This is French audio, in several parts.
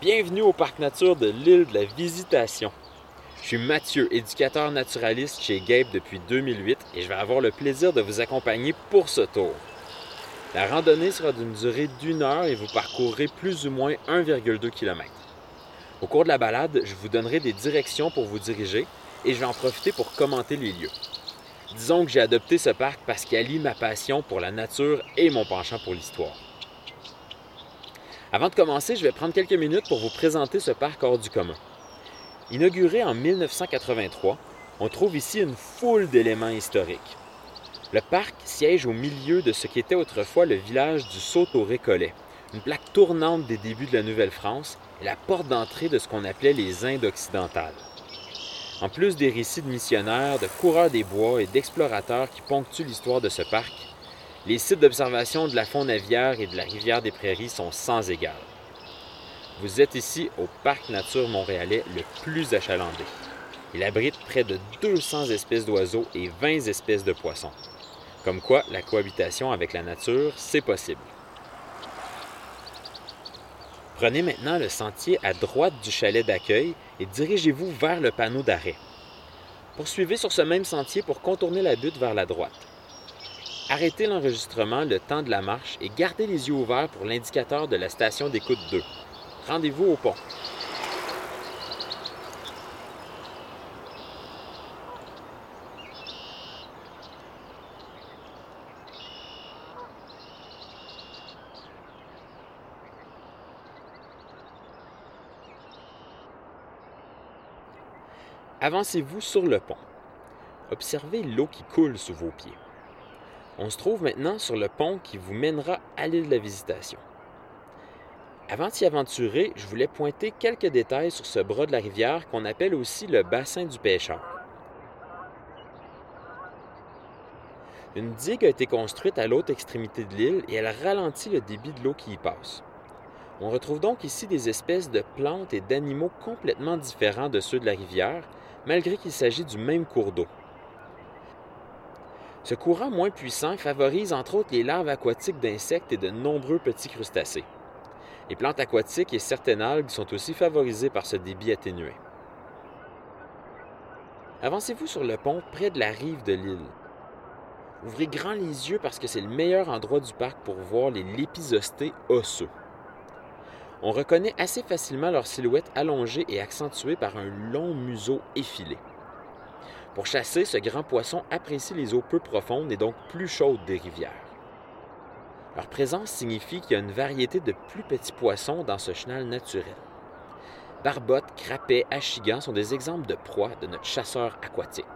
Bienvenue au Parc Nature de l'île de la Visitation. Je suis Mathieu, éducateur naturaliste chez Gabe depuis 2008 et je vais avoir le plaisir de vous accompagner pour ce tour. La randonnée sera d'une durée d'une heure et vous parcourrez plus ou moins 1,2 km. Au cours de la balade, je vous donnerai des directions pour vous diriger et je vais en profiter pour commenter les lieux. Disons que j'ai adopté ce parc parce qu'il allie ma passion pour la nature et mon penchant pour l'histoire. Avant de commencer, je vais prendre quelques minutes pour vous présenter ce parc hors du commun. Inauguré en 1983, on trouve ici une foule d'éléments historiques. Le parc siège au milieu de ce qui était autrefois le village du Saut-au-Récollet, une plaque tournante des débuts de la Nouvelle-France et la porte d'entrée de ce qu'on appelait les Indes occidentales. En plus des récits de missionnaires, de coureurs des bois et d'explorateurs qui ponctuent l'histoire de ce parc, les sites d'observation de la faune aviaire et de la rivière des Prairies sont sans égal. Vous êtes ici au Parc Nature montréalais le plus achalandé. Il abrite près de 200 espèces d'oiseaux et 20 espèces de poissons. Comme quoi, la cohabitation avec la nature, c'est possible. Prenez maintenant le sentier à droite du chalet d'accueil et dirigez-vous vers le panneau d'arrêt. Poursuivez sur ce même sentier pour contourner la butte vers la droite. Arrêtez l'enregistrement le temps de la marche et gardez les yeux ouverts pour l'indicateur de la station d'écoute 2. Rendez-vous au pont. Avancez-vous sur le pont. Observez l'eau qui coule sous vos pieds. On se trouve maintenant sur le pont qui vous mènera à l'île de la Visitation. Avant d'y aventurer, je voulais pointer quelques détails sur ce bras de la rivière qu'on appelle aussi le bassin du pêcheur. Une digue a été construite à l'autre extrémité de l'île et elle ralentit le débit de l'eau qui y passe. On retrouve donc ici des espèces de plantes et d'animaux complètement différents de ceux de la rivière, malgré qu'il s'agit du même cours d'eau. Ce courant moins puissant favorise entre autres les larves aquatiques d'insectes et de nombreux petits crustacés. Les plantes aquatiques et certaines algues sont aussi favorisées par ce débit atténué. Avancez-vous sur le pont près de la rive de l'île. Ouvrez grand les yeux parce que c'est le meilleur endroit du parc pour voir les lépisostés osseux. On reconnaît assez facilement leur silhouette allongée et accentuée par un long museau effilé. Pour chasser, ce grand poisson apprécie les eaux peu profondes et donc plus chaudes des rivières. Leur présence signifie qu'il y a une variété de plus petits poissons dans ce chenal naturel. Barbottes, crapets, achigans sont des exemples de proies de notre chasseur aquatique.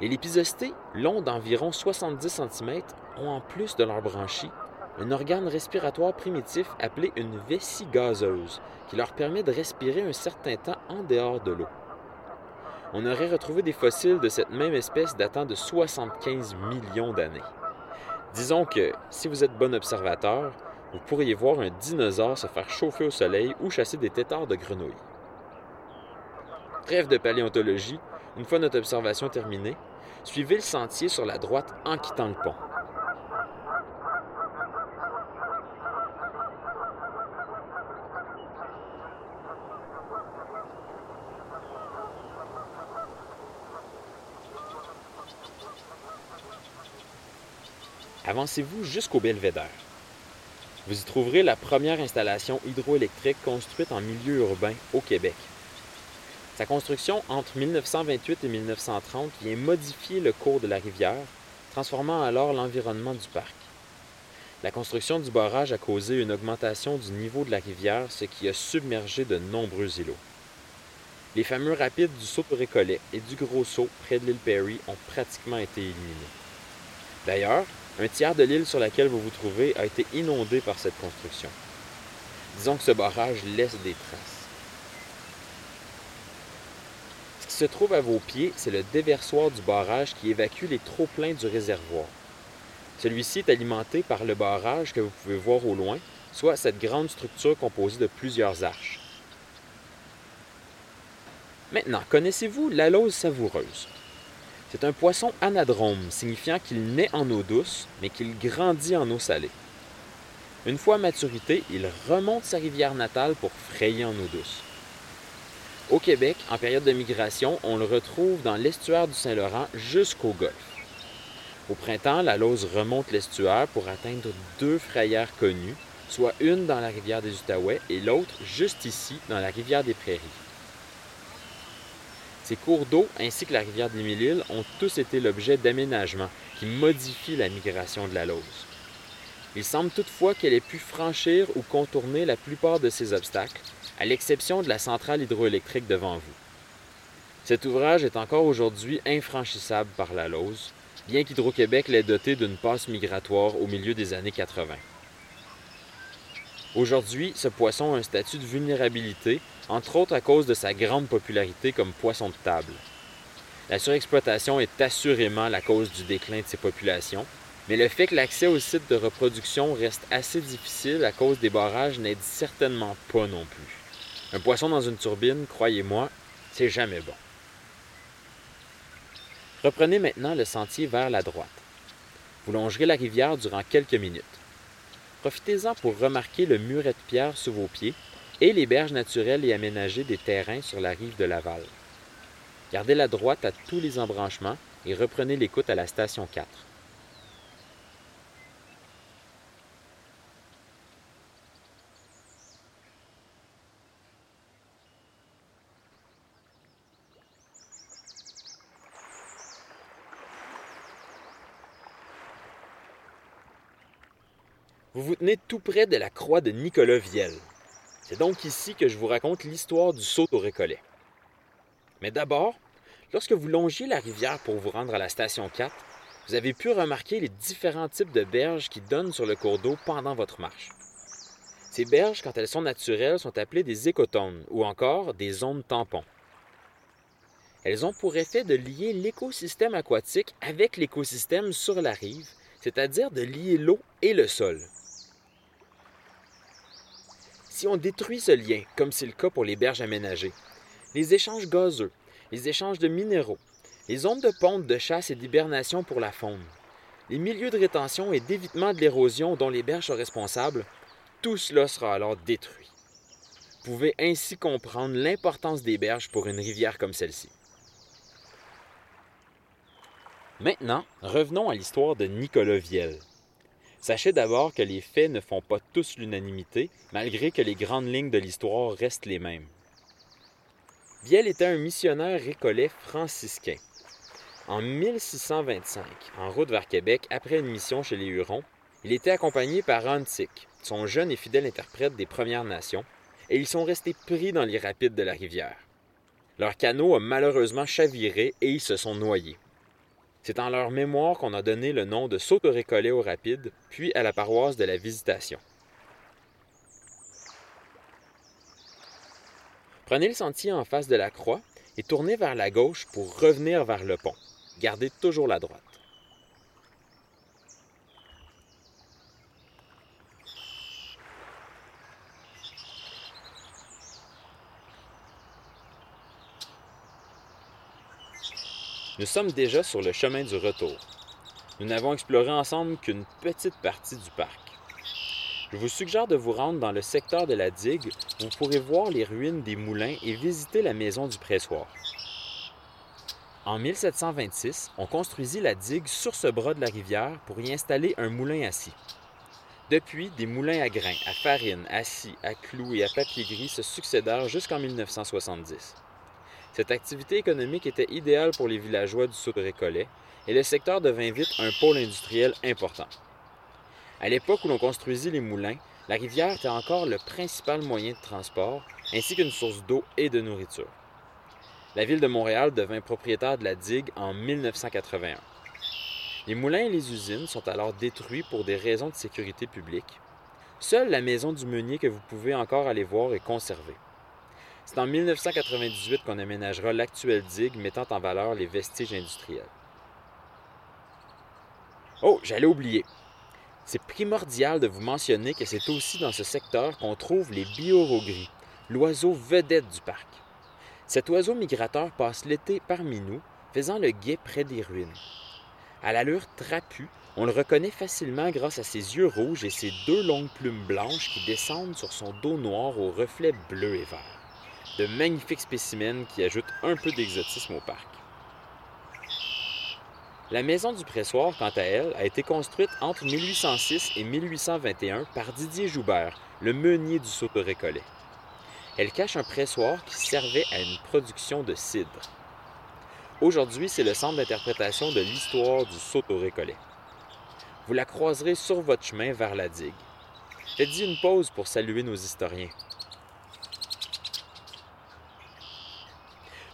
Les lépisostés, longs d'environ 70 cm, ont en plus de leur branchie un organe respiratoire primitif appelé une vessie gazeuse qui leur permet de respirer un certain temps en dehors de l'eau. On aurait retrouvé des fossiles de cette même espèce datant de 75 millions d'années. Disons que si vous êtes bon observateur, vous pourriez voir un dinosaure se faire chauffer au soleil ou chasser des têtards de grenouilles. Trêve de paléontologie, une fois notre observation terminée, suivez le sentier sur la droite en quittant le pont. Avancez-vous jusqu'au belvédère. Vous y trouverez la première installation hydroélectrique construite en milieu urbain au Québec. Sa construction entre 1928 et 1930 vient modifier le cours de la rivière, transformant alors l'environnement du parc. La construction du barrage a causé une augmentation du niveau de la rivière, ce qui a submergé de nombreux îlots. Les fameux rapides du saut récollet et du Gros Saut près de l'île Perry ont pratiquement été éliminés. D'ailleurs, un tiers de l'île sur laquelle vous vous trouvez a été inondé par cette construction. Disons que ce barrage laisse des traces. Ce qui se trouve à vos pieds, c'est le déversoir du barrage qui évacue les trop-pleins du réservoir. Celui-ci est alimenté par le barrage que vous pouvez voir au loin, soit cette grande structure composée de plusieurs arches. Maintenant, connaissez-vous l'alose savoureuse? C'est un poisson anadrome, signifiant qu'il naît en eau douce, mais qu'il grandit en eau salée. Une fois maturité, il remonte sa rivière natale pour frayer en eau douce. Au Québec, en période de migration, on le retrouve dans l'estuaire du Saint-Laurent jusqu'au Golfe. Au printemps, la Lose remonte l'estuaire pour atteindre deux frayères connues, soit une dans la rivière des Outaouais et l'autre juste ici, dans la rivière des Prairies. Ces cours d'eau ainsi que la rivière des Mille-Îles ont tous été l'objet d'aménagements qui modifient la migration de la Lose. Il semble toutefois qu'elle ait pu franchir ou contourner la plupart de ces obstacles, à l'exception de la centrale hydroélectrique devant vous. Cet ouvrage est encore aujourd'hui infranchissable par la Lose, bien qu'Hydro-Québec l'ait doté d'une passe migratoire au milieu des années 80. Aujourd'hui, ce poisson a un statut de vulnérabilité, entre autres à cause de sa grande popularité comme poisson de table. La surexploitation est assurément la cause du déclin de ces populations, mais le fait que l'accès aux sites de reproduction reste assez difficile à cause des barrages n'aide certainement pas non plus. Un poisson dans une turbine, croyez-moi, c'est jamais bon. Reprenez maintenant le sentier vers la droite. Vous longerez la rivière durant quelques minutes. Profitez-en pour remarquer le muret de pierre sous vos pieds et les berges naturelles et aménagées des terrains sur la rive de Laval. Gardez la droite à tous les embranchements et reprenez l'écoute à la station 4. Vous vous tenez tout près de la croix de Nicolas Viel. C'est donc ici que je vous raconte l'histoire du saut au récollet. Mais d'abord, lorsque vous longiez la rivière pour vous rendre à la station 4, vous avez pu remarquer les différents types de berges qui donnent sur le cours d'eau pendant votre marche. Ces berges, quand elles sont naturelles, sont appelées des écotones ou encore des zones tampons. Elles ont pour effet de lier l'écosystème aquatique avec l'écosystème sur la rive, c'est-à-dire de lier l'eau et le sol. Si on détruit ce lien, comme c'est le cas pour les berges aménagées, les échanges gazeux, les échanges de minéraux, les zones de ponte de chasse et d'hibernation pour la faune, les milieux de rétention et d'évitement de l'érosion dont les berges sont responsables, tout cela sera alors détruit. Vous pouvez ainsi comprendre l'importance des berges pour une rivière comme celle-ci. Maintenant, revenons à l'histoire de Nicolas Viel. Sachez d'abord que les faits ne font pas tous l'unanimité, malgré que les grandes lignes de l'histoire restent les mêmes. Viel était un missionnaire récollet franciscain. En 1625, en route vers Québec, après une mission chez les Hurons, il était accompagné par Antic, son jeune et fidèle interprète des Premières Nations, et ils sont restés pris dans les rapides de la rivière. Leur canot a malheureusement chaviré et ils se sont noyés. C'est en leur mémoire qu'on a donné le nom de saute récollet au rapide, puis à la paroisse de la Visitation. Prenez le sentier en face de la croix et tournez vers la gauche pour revenir vers le pont. Gardez toujours la droite. Nous sommes déjà sur le chemin du retour. Nous n'avons exploré ensemble qu'une petite partie du parc. Je vous suggère de vous rendre dans le secteur de la digue où vous pourrez voir les ruines des moulins et visiter la maison du pressoir. En 1726, on construisit la digue sur ce bras de la rivière pour y installer un moulin à scie. Depuis, des moulins à grains, à farine, à scie, à clous et à papier gris se succédèrent jusqu'en 1970. Cette activité économique était idéale pour les villageois du sud récollet et le secteur devint vite un pôle industriel important. À l'époque où l'on construisit les moulins, la rivière était encore le principal moyen de transport ainsi qu'une source d'eau et de nourriture. La ville de Montréal devint propriétaire de la digue en 1981. Les moulins et les usines sont alors détruits pour des raisons de sécurité publique. Seule la maison du meunier que vous pouvez encore aller voir est conservée. C'est en 1998 qu'on aménagera l'actuelle digue mettant en valeur les vestiges industriels. Oh, j'allais oublier. C'est primordial de vous mentionner que c'est aussi dans ce secteur qu'on trouve les biorogris, l'oiseau vedette du parc. Cet oiseau migrateur passe l'été parmi nous, faisant le guet près des ruines. À l'allure trapue, on le reconnaît facilement grâce à ses yeux rouges et ses deux longues plumes blanches qui descendent sur son dos noir aux reflets bleus et verts. De magnifiques spécimens qui ajoutent un peu d'exotisme au parc. La maison du pressoir, quant à elle, a été construite entre 1806 et 1821 par Didier Joubert, le meunier du Sautorécollet. Elle cache un pressoir qui servait à une production de cidre. Aujourd'hui, c'est le centre d'interprétation de l'histoire du Sautorécollet. Vous la croiserez sur votre chemin vers la digue. Faites-y une pause pour saluer nos historiens.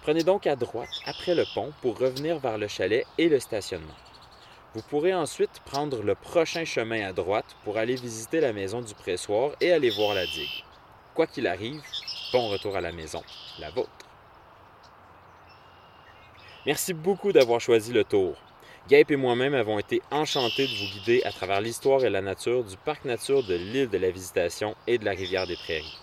Prenez donc à droite après le pont pour revenir vers le chalet et le stationnement. Vous pourrez ensuite prendre le prochain chemin à droite pour aller visiter la maison du pressoir et aller voir la digue. Quoi qu'il arrive, bon retour à la maison, la vôtre. Merci beaucoup d'avoir choisi le tour. Gaip et moi-même avons été enchantés de vous guider à travers l'histoire et la nature du parc nature de l'île de la Visitation et de la rivière des Prairies.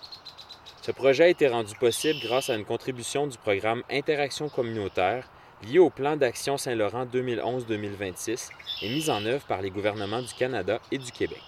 Ce projet a été rendu possible grâce à une contribution du programme Interaction communautaire lié au plan d'action Saint-Laurent 2011-2026 et mis en œuvre par les gouvernements du Canada et du Québec.